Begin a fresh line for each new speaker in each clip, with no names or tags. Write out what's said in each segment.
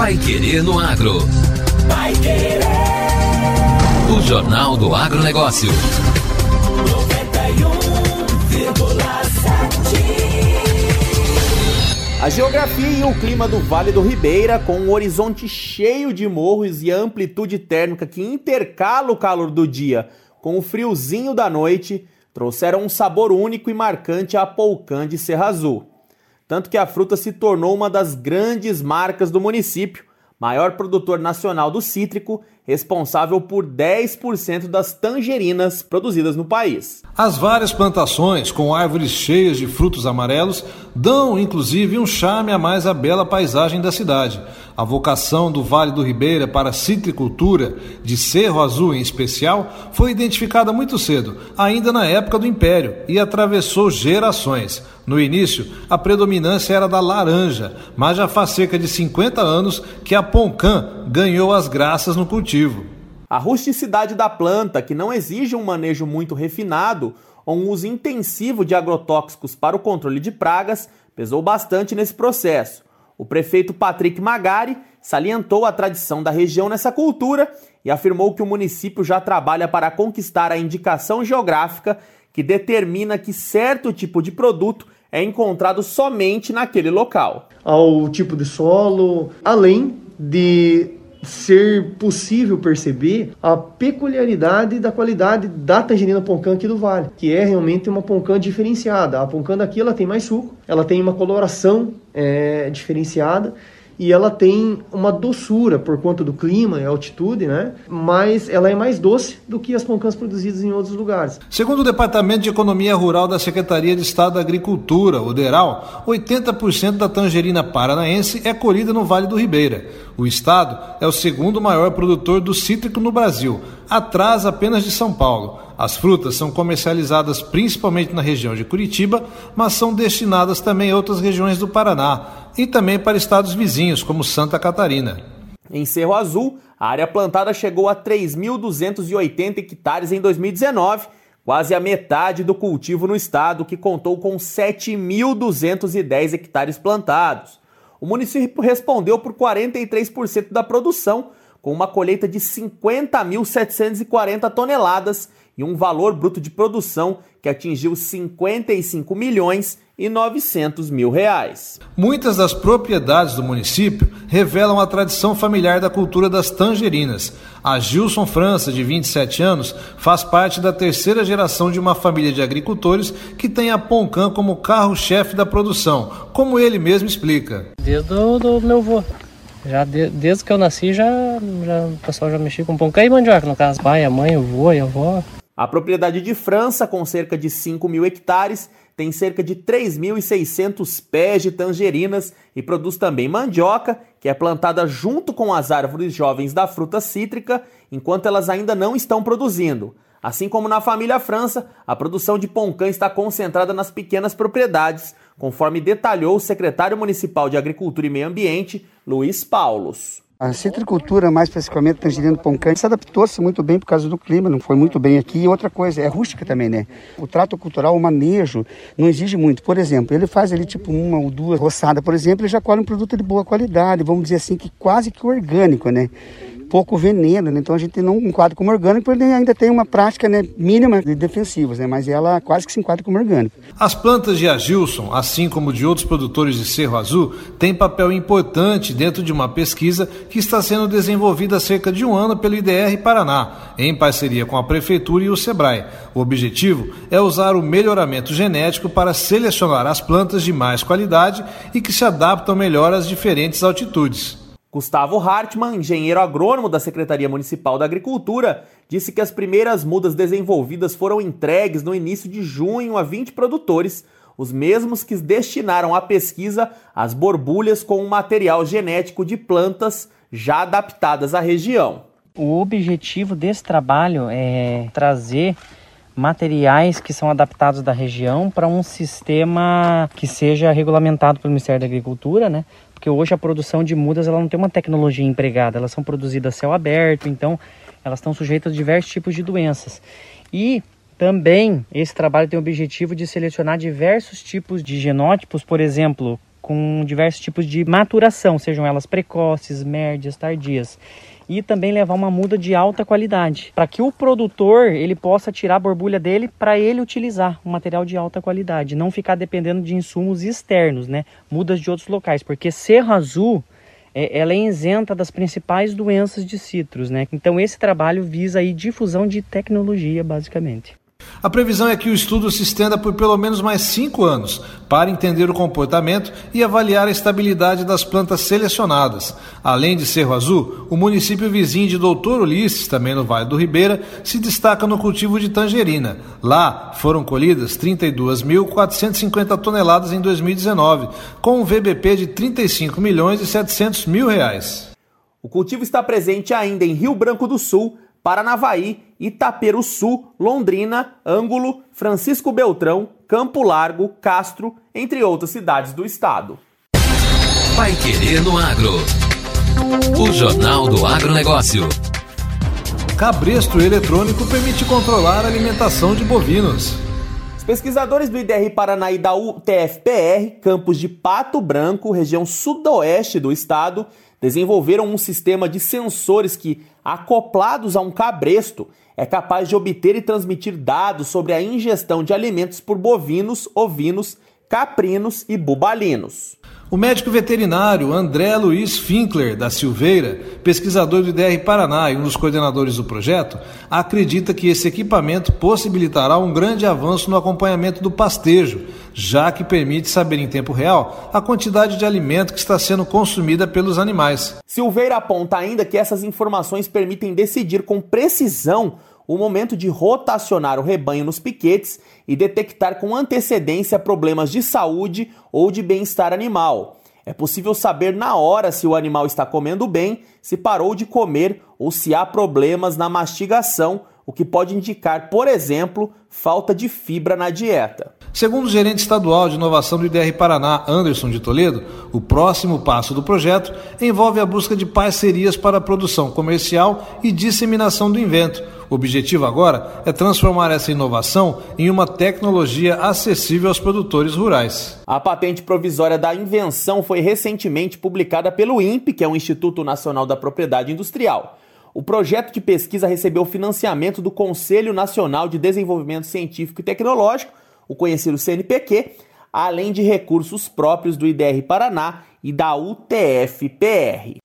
Pai Querer no Agro. Pai Querer. O Jornal do Agronegócio. 91,7.
A geografia e o clima do Vale do Ribeira, com um horizonte cheio de morros e amplitude térmica que intercala o calor do dia com o friozinho da noite, trouxeram um sabor único e marcante à polcã de Serra Azul. Tanto que a fruta se tornou uma das grandes marcas do município, maior produtor nacional do cítrico, responsável por 10% das tangerinas produzidas no país.
As várias plantações com árvores cheias de frutos amarelos dão inclusive um charme a mais à bela paisagem da cidade. A vocação do Vale do Ribeira para a citricultura, de Cerro Azul em especial, foi identificada muito cedo, ainda na época do Império, e atravessou gerações. No início, a predominância era da laranja, mas já faz cerca de 50 anos que a Poncã ganhou as graças no cultivo.
A rusticidade da planta, que não exige um manejo muito refinado ou um uso intensivo de agrotóxicos para o controle de pragas, pesou bastante nesse processo. O prefeito Patrick Magari salientou a tradição da região nessa cultura e afirmou que o município já trabalha para conquistar a indicação geográfica que determina que certo tipo de produto é encontrado somente naquele local.
Ao tipo de solo, além de ser possível perceber a peculiaridade da qualidade da tangerina poncã aqui do Vale, que é realmente uma poncã diferenciada. A poncã daqui ela tem mais suco, ela tem uma coloração é, diferenciada e ela tem uma doçura por conta do clima e altitude, né? Mas ela é mais doce do que as poncãs produzidas em outros lugares.
Segundo o Departamento de Economia Rural da Secretaria de Estado da Agricultura, o DERAL, 80% da tangerina paranaense é colhida no Vale do Ribeira. O estado é o segundo maior produtor do cítrico no Brasil, atrás apenas de São Paulo. As frutas são comercializadas principalmente na região de Curitiba, mas são destinadas também a outras regiões do Paraná e também para estados vizinhos, como Santa Catarina.
Em Cerro Azul, a área plantada chegou a 3.280 hectares em 2019, quase a metade do cultivo no estado, que contou com 7.210 hectares plantados. O município respondeu por 43% da produção, com uma colheita de 50.740 toneladas e um valor bruto de produção que atingiu 55 milhões e 900 mil reais.
Muitas das propriedades do município revelam a tradição familiar da cultura das tangerinas. A Gilson França, de 27 anos, faz parte da terceira geração de uma família de agricultores que tem a Poncã como carro-chefe da produção, como ele mesmo explica.
Desde o do meu avô. Já de, desde que eu nasci, já, já, o pessoal já mexia com Poncã e mandioca, no caso. Pai, a mãe, o avô e a avó.
A propriedade de França, com cerca de 5 mil hectares, tem cerca de 3.600 pés de tangerinas e produz também mandioca, que é plantada junto com as árvores jovens da fruta cítrica, enquanto elas ainda não estão produzindo. Assim como na família França, a produção de poncã está concentrada nas pequenas propriedades, conforme detalhou o secretário municipal de Agricultura e Meio Ambiente, Luiz Paulos.
A citricultura, mais especificamente tangerina poncã, se adaptou-se muito bem por causa do clima, não foi muito bem aqui. E outra coisa, é rústica também, né? O trato cultural, o manejo, não exige muito. Por exemplo, ele faz ali tipo uma ou duas roçadas, por exemplo, ele já colhe um produto de boa qualidade, vamos dizer assim, que quase que orgânico, né? Pouco veneno, né? então a gente não enquadra como orgânico, porque ainda tem uma prática né, mínima de defensivos, né? mas ela quase que se enquadra como orgânico.
As plantas de Agilson, assim como de outros produtores de Cerro Azul, têm papel importante dentro de uma pesquisa que está sendo desenvolvida há cerca de um ano pelo IDR Paraná, em parceria com a Prefeitura e o SEBRAE. O objetivo é usar o melhoramento genético para selecionar as plantas de mais qualidade e que se adaptam melhor às diferentes altitudes.
Gustavo Hartmann, engenheiro agrônomo da Secretaria Municipal da Agricultura, disse que as primeiras mudas desenvolvidas foram entregues no início de junho a 20 produtores, os mesmos que destinaram à pesquisa as borbulhas com um material genético de plantas já adaptadas à região.
O objetivo desse trabalho é trazer materiais que são adaptados da região para um sistema que seja regulamentado pelo Ministério da Agricultura, né? Porque hoje a produção de mudas ela não tem uma tecnologia empregada, elas são produzidas a céu aberto, então elas estão sujeitas a diversos tipos de doenças. E também esse trabalho tem o objetivo de selecionar diversos tipos de genótipos, por exemplo, com diversos tipos de maturação, sejam elas precoces, médias, tardias e também levar uma muda de alta qualidade, para que o produtor ele possa tirar a borbulha dele para ele utilizar um material de alta qualidade, não ficar dependendo de insumos externos, né? Mudas de outros locais, porque Cerro Azul é, ela é isenta das principais doenças de citros, né? Então esse trabalho visa aí difusão de tecnologia, basicamente.
A previsão é que o estudo se estenda por pelo menos mais cinco anos, para entender o comportamento e avaliar a estabilidade das plantas selecionadas. Além de Cerro Azul, o município vizinho de Doutor Ulisses, também no Vale do Ribeira, se destaca no cultivo de tangerina. Lá foram colhidas 32.450 toneladas em 2019, com um VBP de 35 milhões e 700 mil reais.
O cultivo está presente ainda em Rio Branco do Sul, Paranavaí, Itaperuçu, Londrina, Ângulo, Francisco Beltrão, Campo Largo, Castro, entre outras cidades do estado.
Vai Querer no Agro. O Jornal do Agronegócio.
Cabresto eletrônico permite controlar a alimentação de bovinos.
Os pesquisadores do IDR Paraná e da UTFPR, campus de Pato Branco, região sudoeste do estado, desenvolveram um sistema de sensores que, acoplados a um cabresto, é capaz de obter e transmitir dados sobre a ingestão de alimentos por bovinos, ovinos, caprinos e bubalinos.
O médico veterinário André Luiz Finkler da Silveira, pesquisador do IDR Paraná e um dos coordenadores do projeto, acredita que esse equipamento possibilitará um grande avanço no acompanhamento do pastejo, já que permite saber em tempo real a quantidade de alimento que está sendo consumida pelos animais.
Silveira aponta ainda que essas informações permitem decidir com precisão o momento de rotacionar o rebanho nos piquetes e detectar com antecedência problemas de saúde ou de bem-estar animal. É possível saber na hora se o animal está comendo bem, se parou de comer ou se há problemas na mastigação, o que pode indicar, por exemplo, falta de fibra na dieta.
Segundo o gerente estadual de inovação do IDR Paraná, Anderson de Toledo, o próximo passo do projeto envolve a busca de parcerias para a produção comercial e disseminação do invento o objetivo agora é transformar essa inovação em uma tecnologia acessível aos produtores rurais.
A patente provisória da invenção foi recentemente publicada pelo INPE, que é o Instituto Nacional da Propriedade Industrial. O projeto de pesquisa recebeu financiamento do Conselho Nacional de Desenvolvimento Científico e Tecnológico, o conhecido CNPq, além de recursos próprios do IDR Paraná e da UTF-PR.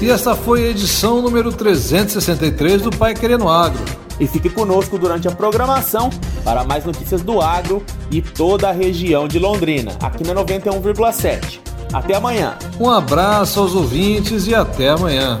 E essa foi a edição número 363 do Pai Querendo Agro.
E fique conosco durante a programação para mais notícias do agro e toda a região de Londrina, aqui na 91,7. Até amanhã.
Um abraço aos ouvintes e até amanhã.